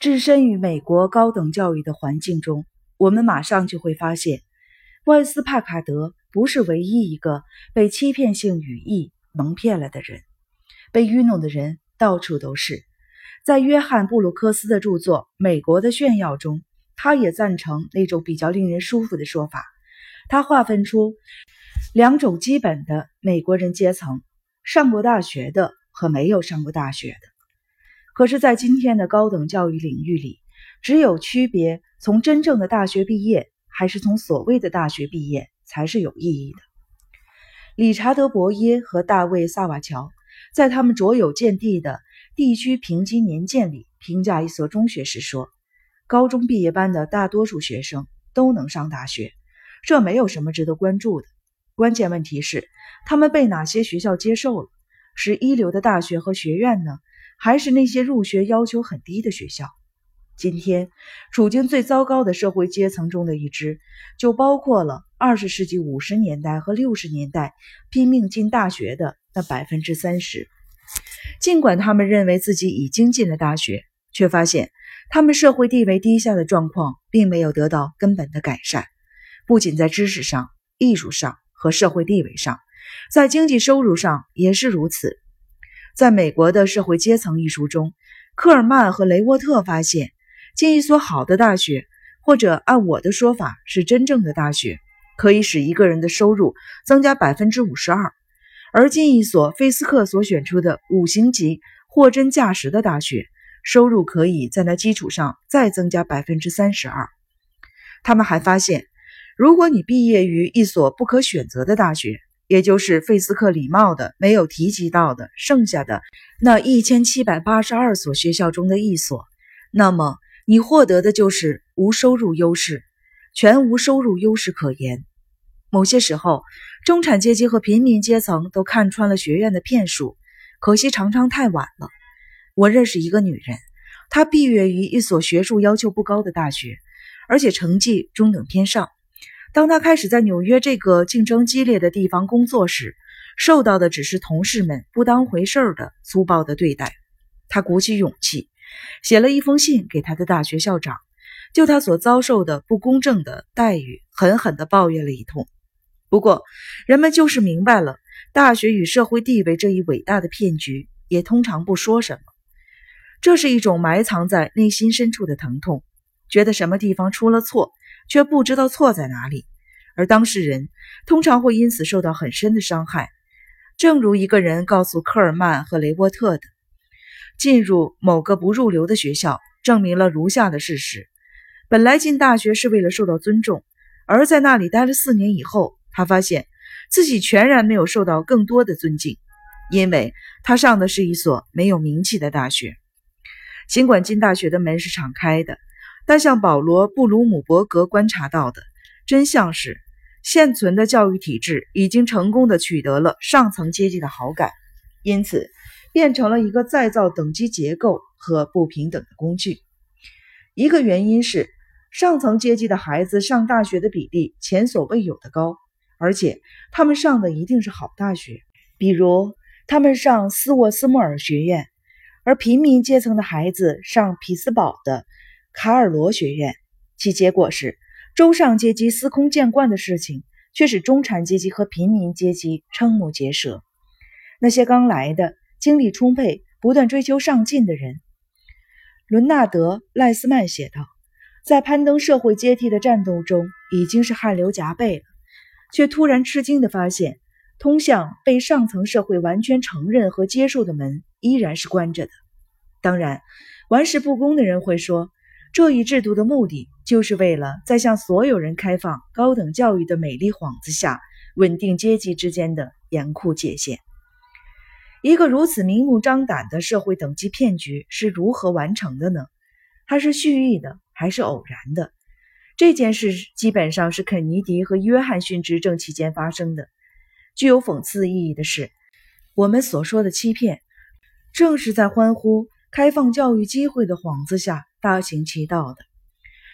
置身于美国高等教育的环境中，我们马上就会发现，万斯帕卡德不是唯一一个被欺骗性语义蒙骗了的人。被愚弄的人到处都是。在约翰布鲁克斯的著作《美国的炫耀》中，他也赞成那种比较令人舒服的说法。他划分出两种基本的美国人阶层：上过大学的和没有上过大学的。可是，在今天的高等教育领域里，只有区别从真正的大学毕业，还是从所谓的大学毕业，才是有意义的。理查德·伯耶和大卫·萨瓦乔在他们卓有见地的地区评级年鉴里评价一所中学时说：“高中毕业班的大多数学生都能上大学，这没有什么值得关注的。关键问题是，他们被哪些学校接受了？是一流的大学和学院呢？”还是那些入学要求很低的学校。今天处境最糟糕的社会阶层中的一支，就包括了二十世纪五十年代和六十年代拼命进大学的那百分之三十。尽管他们认为自己已经进了大学，却发现他们社会地位低下的状况并没有得到根本的改善。不仅在知识上、艺术上和社会地位上，在经济收入上也是如此。在美国的社会阶层一书中，科尔曼和雷沃特发现，进一所好的大学，或者按我的说法是真正的大学，可以使一个人的收入增加百分之五十二；而进一所费斯克所选出的五星级货真价实的大学，收入可以在那基础上再增加百分之三十二。他们还发现，如果你毕业于一所不可选择的大学，也就是费斯克礼貌的没有提及到的剩下的那一千七百八十二所学校中的一所，那么你获得的就是无收入优势，全无收入优势可言。某些时候，中产阶级和平民阶层都看穿了学院的骗术，可惜常常太晚了。我认识一个女人，她毕业于一所学术要求不高的大学，而且成绩中等偏上。当他开始在纽约这个竞争激烈的地方工作时，受到的只是同事们不当回事儿的粗暴的对待。他鼓起勇气，写了一封信给他的大学校长，就他所遭受的不公正的待遇，狠狠地抱怨了一通。不过，人们就是明白了大学与社会地位这一伟大的骗局，也通常不说什么。这是一种埋藏在内心深处的疼痛，觉得什么地方出了错。却不知道错在哪里，而当事人通常会因此受到很深的伤害。正如一个人告诉科尔曼和雷波特的：“进入某个不入流的学校，证明了如下的事实：本来进大学是为了受到尊重，而在那里待了四年以后，他发现自己全然没有受到更多的尊敬，因为他上的是一所没有名气的大学。尽管进大学的门是敞开的。”但像保罗·布鲁姆伯格观察到的真相是，现存的教育体制已经成功的取得了上层阶级的好感，因此变成了一个再造等级结构和不平等的工具。一个原因是，上层阶级的孩子上大学的比例前所未有的高，而且他们上的一定是好大学，比如他们上斯沃斯莫尔学院，而平民阶层的孩子上匹兹堡的。卡尔罗学院，其结果是中上阶级司空见惯的事情，却使中产阶级和平民阶级瞠目结舌。那些刚来的、精力充沛、不断追求上进的人，伦纳德·赖斯曼写道，在攀登社会阶梯的战斗中已经是汗流浃背了，却突然吃惊地发现，通向被上层社会完全承认和接受的门依然是关着的。当然，玩世不恭的人会说。这一制度的目的，就是为了在向所有人开放高等教育的美丽幌子下，稳定阶级之间的严酷界限。一个如此明目张胆的社会等级骗局是如何完成的呢？它是蓄意的还是偶然的？这件事基本上是肯尼迪和约翰逊执政期间发生的。具有讽刺意义的是，我们所说的欺骗，正是在欢呼开放教育机会的幌子下。大行其道的。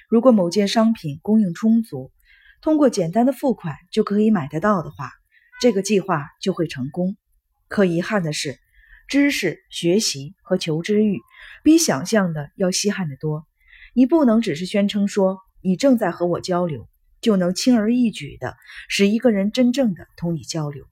如果某件商品供应充足，通过简单的付款就可以买得到的话，这个计划就会成功。可遗憾的是，知识、学习和求知欲比想象的要稀罕得多。你不能只是宣称说你正在和我交流，就能轻而易举地使一个人真正的同你交流。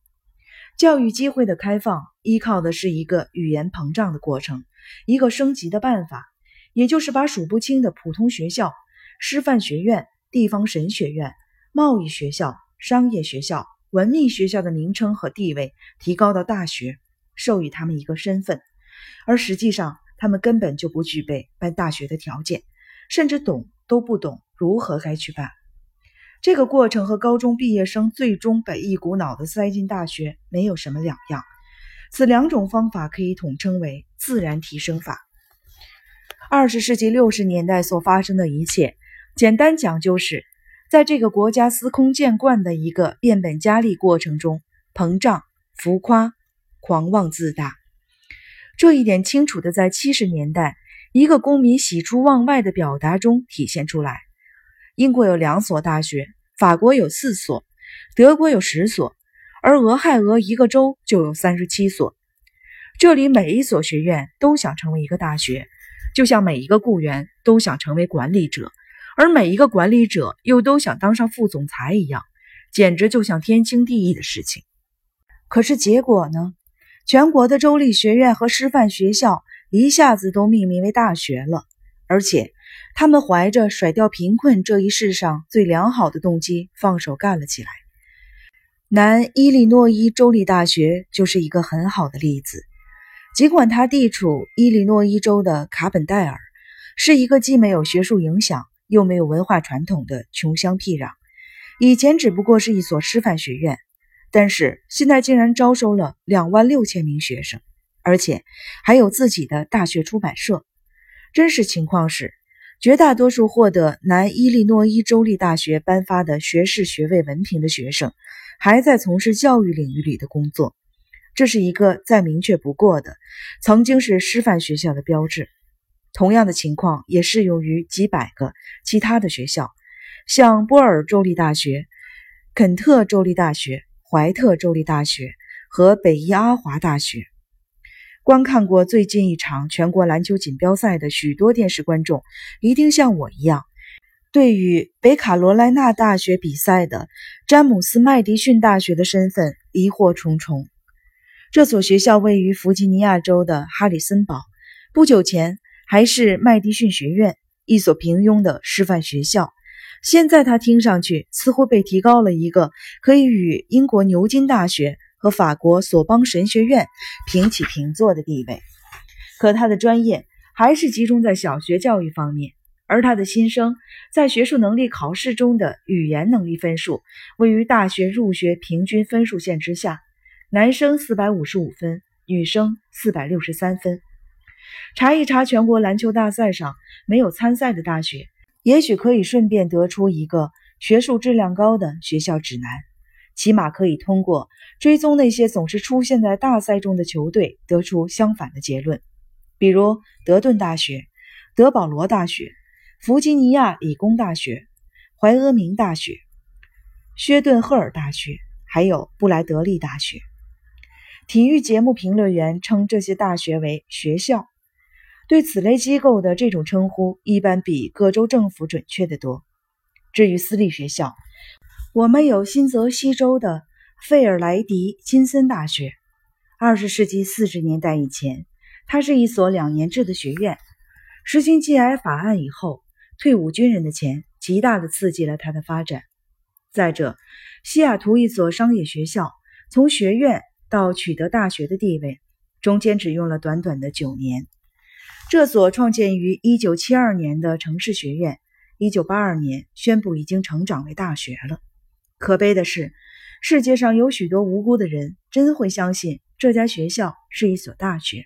教育机会的开放依靠的是一个语言膨胀的过程，一个升级的办法，也就是把数不清的普通学校、师范学院、地方神学院、贸易学校、商业学校、文秘学校的名称和地位提高到大学，授予他们一个身份，而实际上他们根本就不具备办大学的条件，甚至懂都不懂如何该去办。这个过程和高中毕业生最终被一股脑的塞进大学没有什么两样。此两种方法可以统称为自然提升法。二十世纪六十年代所发生的一切，简单讲就是，在这个国家司空见惯的一个变本加厉过程中，膨胀、浮夸、狂妄自大。这一点清楚的在七十年代一个公民喜出望外的表达中体现出来。英国有两所大学，法国有四所，德国有十所，而俄亥俄一个州就有三十七所。这里每一所学院都想成为一个大学，就像每一个雇员都想成为管理者，而每一个管理者又都想当上副总裁一样，简直就像天经地义的事情。可是结果呢？全国的州立学院和师范学校一下子都命名为大学了，而且。他们怀着甩掉贫困这一世上最良好的动机，放手干了起来。南伊利诺伊州立大学就是一个很好的例子。尽管它地处伊利诺伊州的卡本戴尔，是一个既没有学术影响又没有文化传统的穷乡僻壤，以前只不过是一所师范学院，但是现在竟然招收了两万六千名学生，而且还有自己的大学出版社。真实情况是。绝大多数获得南伊利诺伊州立大学颁发的学士学位文凭的学生，还在从事教育领域里的工作，这是一个再明确不过的曾经是师范学校的标志。同样的情况也适用于几百个其他的学校，像波尔州立大学、肯特州立大学、怀特州立大学和北伊阿华大学。观看过最近一场全国篮球锦标赛的许多电视观众，一定像我一样，对与北卡罗来纳大学比赛的詹姆斯麦迪逊大学的身份疑惑重重。这所学校位于弗吉尼亚州的哈里森堡，不久前还是麦迪逊学院，一所平庸的师范学校。现在它听上去似乎被提高了一个，可以与英国牛津大学。和法国索邦神学院平起平坐的地位，可他的专业还是集中在小学教育方面，而他的新生在学术能力考试中的语言能力分数位于大学入学平均分数线之下，男生四百五十五分，女生四百六十三分。查一查全国篮球大赛上没有参赛的大学，也许可以顺便得出一个学术质量高的学校指南。起码可以通过追踪那些总是出现在大赛中的球队，得出相反的结论。比如德顿大学、德保罗大学、弗吉尼亚理工大学、怀俄明大学、薛顿赫尔大学，还有布莱德利大学。体育节目评论员称这些大学为学校，对此类机构的这种称呼一般比各州政府准确得多。至于私立学校，我们有新泽西州的费尔莱迪金森大学。二十世纪四十年代以前，它是一所两年制的学院。实行 GI 法案以后，退伍军人的钱极大地刺激了它的发展。再者，西雅图一所商业学校从学院到取得大学的地位，中间只用了短短的九年。这所创建于一九七二年的城市学院，一九八二年宣布已经成长为大学了。可悲的是，世界上有许多无辜的人真会相信这家学校是一所大学。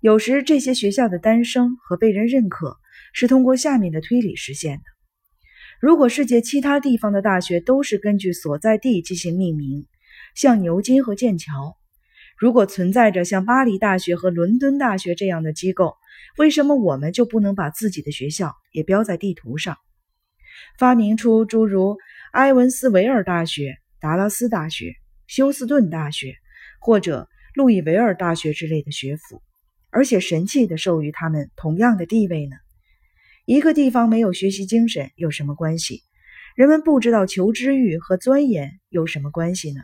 有时，这些学校的诞生和被人认可是通过下面的推理实现的：如果世界其他地方的大学都是根据所在地进行命名，像牛津和剑桥；如果存在着像巴黎大学和伦敦大学这样的机构，为什么我们就不能把自己的学校也标在地图上？发明出诸如……埃文斯维尔大学、达拉斯大学、休斯顿大学，或者路易维尔大学之类的学府，而且神气地授予他们同样的地位呢？一个地方没有学习精神有什么关系？人们不知道求知欲和钻研有什么关系呢？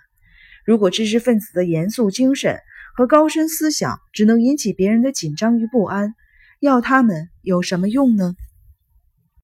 如果知识分子的严肃精神和高深思想只能引起别人的紧张与不安，要他们有什么用呢？